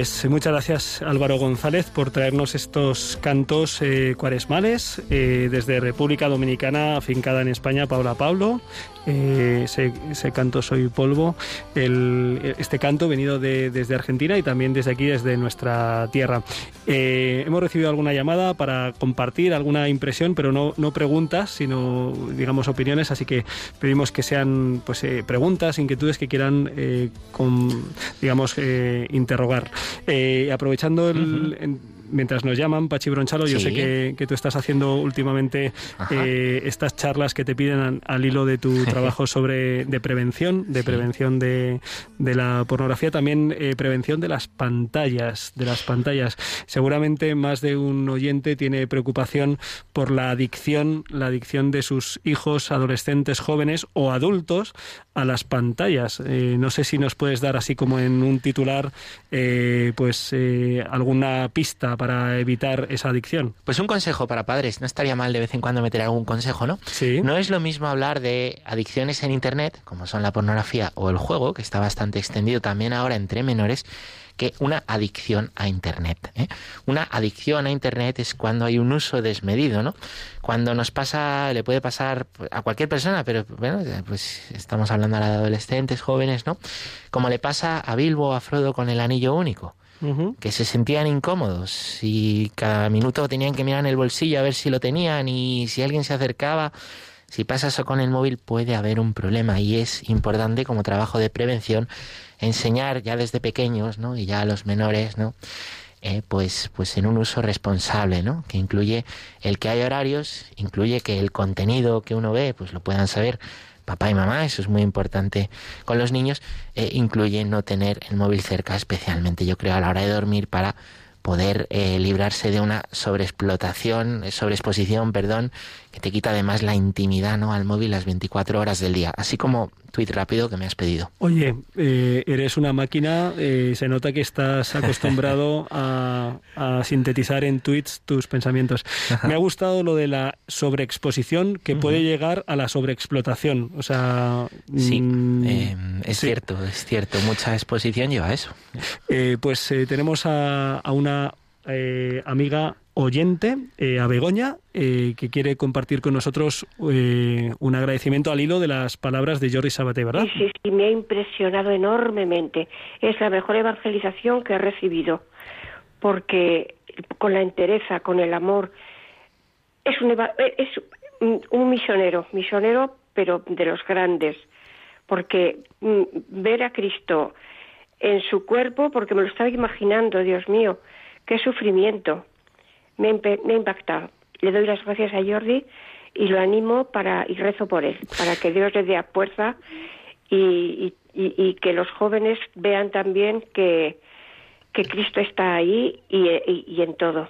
Pues eh, muchas gracias Álvaro González por traernos estos cantos eh, cuaresmales eh, desde República Dominicana, afincada en España, Paula Pablo. Eh, ese, canto Soy Polvo, este canto venido de- desde Argentina y también desde aquí, desde nuestra tierra. Hemos recibido alguna llamada para compartir alguna impresión, pero no, preguntas, sino digamos opiniones, así que pedimos que sean pues preguntas, inquietudes que quieran interrogar. Eh, aprovechando el, en- mientras nos llaman, Pachi Bronchalo, yo sé que, que tú estás haciendo últimamente eh, estas charlas que te piden al, al hilo de tu trabajo sobre de prevención, de Sí. prevención de, de la pornografía, también eh, prevención de las pantallas, de las pantallas. Seguramente más de un oyente tiene preocupación por la adicción, la adicción de sus hijos, adolescentes, jóvenes o adultos a las pantallas. Eh, no sé si nos puedes dar así como en un titular, eh, pues eh, alguna pista para evitar esa adicción. Pues un consejo para padres. No estaría mal de vez en cuando meter algún consejo, ¿no? Sí. No es lo mismo hablar de adicciones en Internet, como son la pornografía o el juego, que está bastante extendido también ahora entre menores, que una adicción a Internet. ¿eh? Una adicción a Internet es cuando hay un uso desmedido, ¿no? Cuando nos pasa, le puede pasar a cualquier persona, pero bueno, pues estamos hablando ahora de adolescentes, jóvenes, ¿no? Como le pasa a Bilbo o a Frodo con el anillo único Que se sentían incómodos y cada minuto tenían que mirar en el bolsillo a ver si lo tenían y si alguien se acercaba, si pasa eso con el móvil puede haber un problema y es importante como trabajo de prevención enseñar ya desde pequeños, ¿no? Y ya a los menores, ¿no? Eh, pues, pues en un uso responsable, ¿no? Que incluye el que hay horarios, incluye que el contenido que uno ve, pues lo puedan saber papá y mamá, eso es muy importante con los niños, eh, incluye no tener el móvil cerca, especialmente yo creo a la hora de dormir para poder eh, librarse de una sobreexplotación, sobreexposición, perdón, que te quita además la intimidad ¿no? al móvil las 24 horas del día, así como tweet rápido que me has pedido. Oye, eh, eres una máquina, eh, se nota que estás acostumbrado a, a sintetizar en tweets tus pensamientos. Me ha gustado lo de la sobreexposición que puede llegar a la sobreexplotación. O sea, Sí, mm, eh, es sí. cierto, es cierto, mucha exposición lleva a eso. Eh, pues eh, tenemos a, a una eh, amiga oyente, eh, a Begoña, eh, que quiere compartir con nosotros eh, un agradecimiento al hilo de las palabras de Jordi Sabaté, ¿verdad? Sí, sí, sí, me ha impresionado enormemente. Es la mejor evangelización que he recibido, porque con la entereza, con el amor, es un, eva- es un misionero, misionero, pero de los grandes, porque mm, ver a Cristo en su cuerpo, porque me lo estaba imaginando, Dios mío, qué sufrimiento, me, ha impactado. Le doy las gracias a Jordi y lo animo para y rezo por él, para que Dios le dé fuerza y, que los jóvenes vean también que, que Cristo está ahí y- y en todo.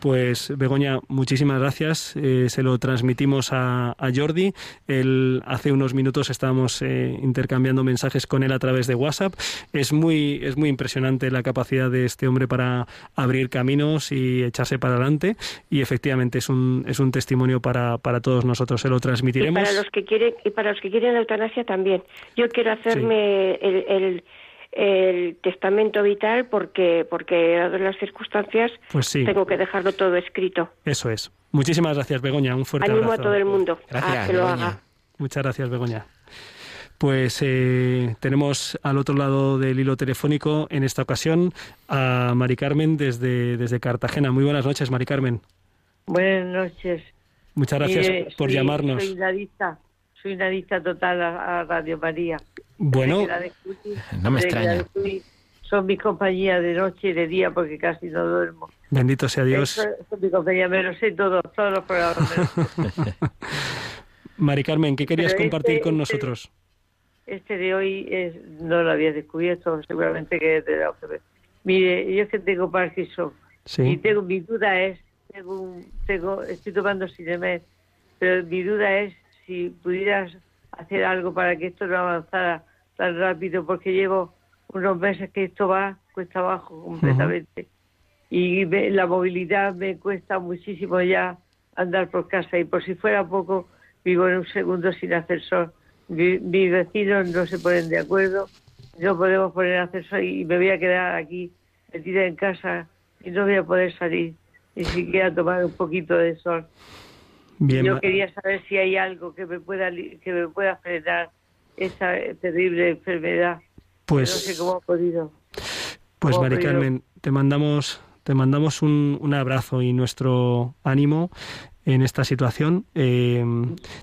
Pues Begoña, muchísimas gracias. Eh, se lo transmitimos a, a Jordi. Él, hace unos minutos estábamos eh, intercambiando mensajes con él a través de WhatsApp. Es muy, es muy impresionante la capacidad de este hombre para abrir caminos y echarse para adelante. Y efectivamente es un, es un testimonio para, para todos nosotros. Se lo Y transmitiremos. para los que quieren y para los que quieren la eutanasia también. Yo quiero hacerme el, el, el testamento vital porque porque dadas las circunstancias Pues sí. tengo que dejarlo todo escrito. Eso es. Muchísimas gracias, Begoña. Un fuerte Animo abrazo. a todo el mundo a que lo Begoña. haga. Muchas gracias, Begoña. Pues eh, tenemos al otro lado del hilo telefónico en esta ocasión a Mari Carmen desde, desde Cartagena. Muy buenas noches, Mari Carmen. Buenas noches. Muchas gracias por soy- llamarnos. Soy soy una adicta total a, a Radio María. Bueno, descubrí- No me extraña. Son mi compañía de noche y de día porque casi no duermo. bendito sea Dios. Eso- Son mi compañía, me lo sé todo, todos los programas. Mari Carmen, ¿qué querías Pero compartir este- con este- nosotros? Este de hoy es- no lo había descubierto, seguramente que es de la OCB. Mire, yo es que tengo Parkinson y Sí. tengo mi duda es, tengo, tengo estoy tomando Sinemet, pero mi duda es si pudieras hacer algo para que esto no avanzara tan rápido, porque llevo unos meses que esto va cuesta abajo completamente. Y me- la movilidad me cuesta muchísimo ya andar por casa y por si fuera poco, vivo en un segundo sin ascensor. Mi- mis vecinos no se ponen de acuerdo, no podemos poner ascensor y me voy a quedar aquí metida en casa y no voy a poder salir ni siquiera tomar un poquito de sol. Bien, Yo quería saber si hay algo que me pueda que me pueda frenar esa eh, terrible enfermedad. Pues- no sé cómo ha podido. Pues ¿Cómo ha Mari? Carmen, te mandamos, te mandamos un, un abrazo y nuestro ánimo en esta situación. Eh,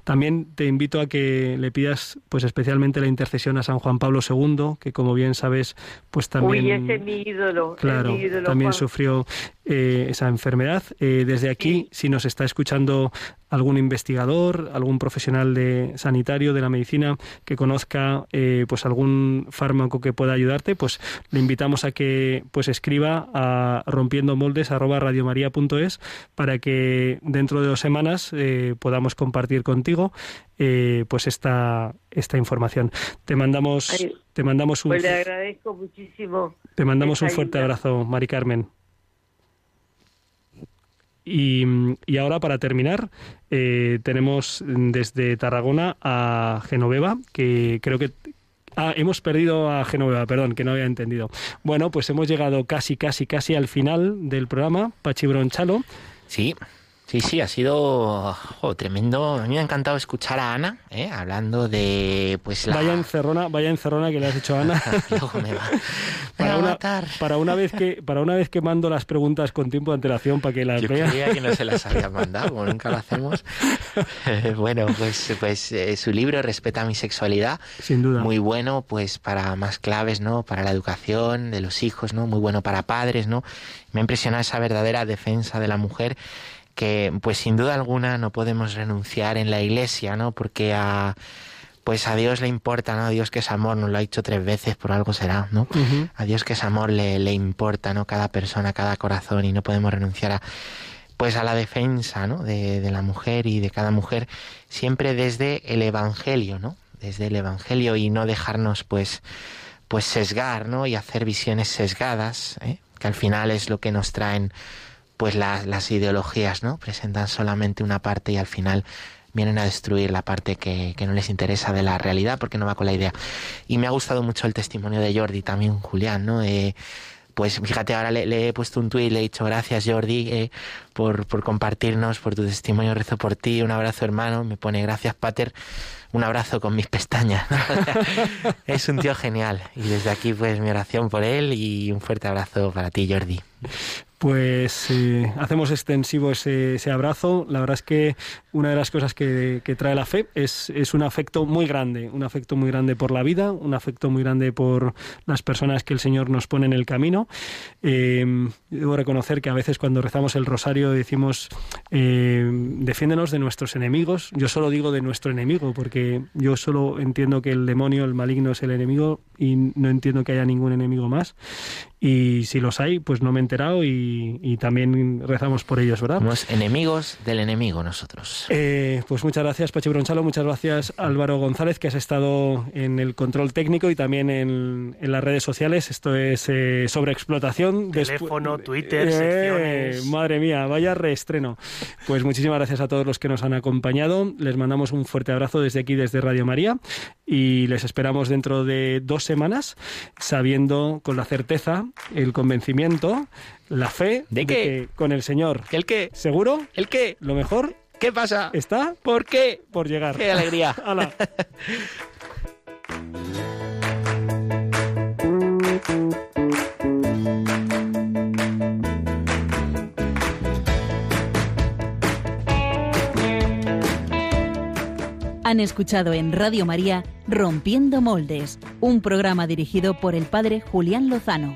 también te invito a que le pidas, pues especialmente la intercesión a San Juan Pablo II, que como bien sabes, pues también. Uy, ese es mi ídolo. es Claro, mi ídolo, también Juan. sufrió eh, esa enfermedad. Eh, desde aquí, si nos está escuchando algún investigador, algún profesional de sanitario de la medicina que conozca eh, pues algún fármaco que pueda ayudarte, pues le invitamos a que pues escriba a rompiendomoldes@radiomaria.es para que dentro de dos semanas eh, podamos compartir contigo eh, pues esta esta información. Te mandamos Ay, te mandamos un Pues le agradezco muchísimo. te mandamos un fuerte ayuda. abrazo, Mari Carmen. Y, ahora, para terminar, eh, tenemos desde Tarragona a Genoveva, que creo que... Ah, hemos perdido a Genoveva, perdón, que no había entendido. Bueno, pues hemos llegado casi, casi, casi al final del programa, Pachi Bronchalo. Sí, sí, sí, ha sido tremendo. A mí me ha encantado escuchar a Ana, ¿eh? hablando de pues la... Vaya encerrona, vaya encerrona que le has hecho a Ana. Luego me va, para, una, para una vez que para una vez que mando las preguntas con tiempo de antelación para que las Yo vea. creía que no se las había mandado, como nunca lo hacemos. Bueno, pues, pues eh, su libro Respeta mi sexualidad, Sin duda. muy bueno pues para más claves, ¿no? Para la educación de los hijos, ¿no? Muy bueno para padres, ¿no? Me ha impresionado esa verdadera defensa de la mujer que pues sin duda alguna no podemos renunciar en la iglesia, ¿no? Porque a pues a Dios le importa, ¿no? A Dios que es amor, nos lo ha dicho tres veces, por algo será, ¿no? A Dios que es amor le, le importa, ¿no? Cada persona, cada corazón y no podemos renunciar a pues a la defensa, ¿no? De, de la mujer y de cada mujer siempre desde el evangelio, ¿no? Desde el evangelio y no dejarnos pues pues sesgar, ¿no? Y hacer visiones sesgadas, ¿eh? que al final es lo que nos traen pues las, ideologías, ¿no? Presentan solamente una parte y al final vienen a destruir la parte que, que no les interesa de la realidad porque no va con la idea. Y me ha gustado mucho el testimonio de Jordi también, Julián, ¿no? Eh, pues fíjate, ahora le, le he puesto un tuit, le he dicho gracias Jordi eh, por, por compartirnos, por tu testimonio, rezo por ti, un abrazo hermano, me pone gracias Pater, un abrazo con mis pestañas. es un tío genial y desde aquí pues mi oración por él y un fuerte abrazo para ti Jordi. Pues eh, hacemos extensivo ese, abrazo. La verdad es que una de las cosas que, trae la fe es, es un afecto muy grande, un afecto muy grande por la vida, un afecto muy grande por las personas que el Señor nos pone en el camino. Eh, debo reconocer que a veces cuando rezamos el rosario decimos, eh, defiéndenos de nuestros enemigos. Yo solo digo de nuestro enemigo, porque yo solo entiendo que el demonio, el maligno es el enemigo y no entiendo que haya ningún enemigo más. Y si los hay, pues no me he enterado y, y también rezamos por ellos, ¿verdad? Somos enemigos del enemigo nosotros. Eh, pues muchas gracias, Pachi Bronchalo, muchas gracias, Álvaro González, que has estado en el control técnico y también en, en las redes sociales. Esto es eh, sobre explotación. Teléfono, Twitter, Eh, secciones. Madre mía, vaya reestreno. Pues muchísimas gracias a todos los que nos han acompañado. Les mandamos un fuerte abrazo desde aquí, desde Radio María, y les esperamos dentro de dos semanas, sabiendo con la certeza, el convencimiento, la fe ¿De qué? que con el Señor. ¿El qué? ¿Seguro? ¿El qué? Lo mejor ¿Qué pasa? está ¿Por qué? por llegar. ¡Qué alegría! Hala. Han escuchado en Radio María Rompiendo Moldes, un programa dirigido por el padre Julián Lozano.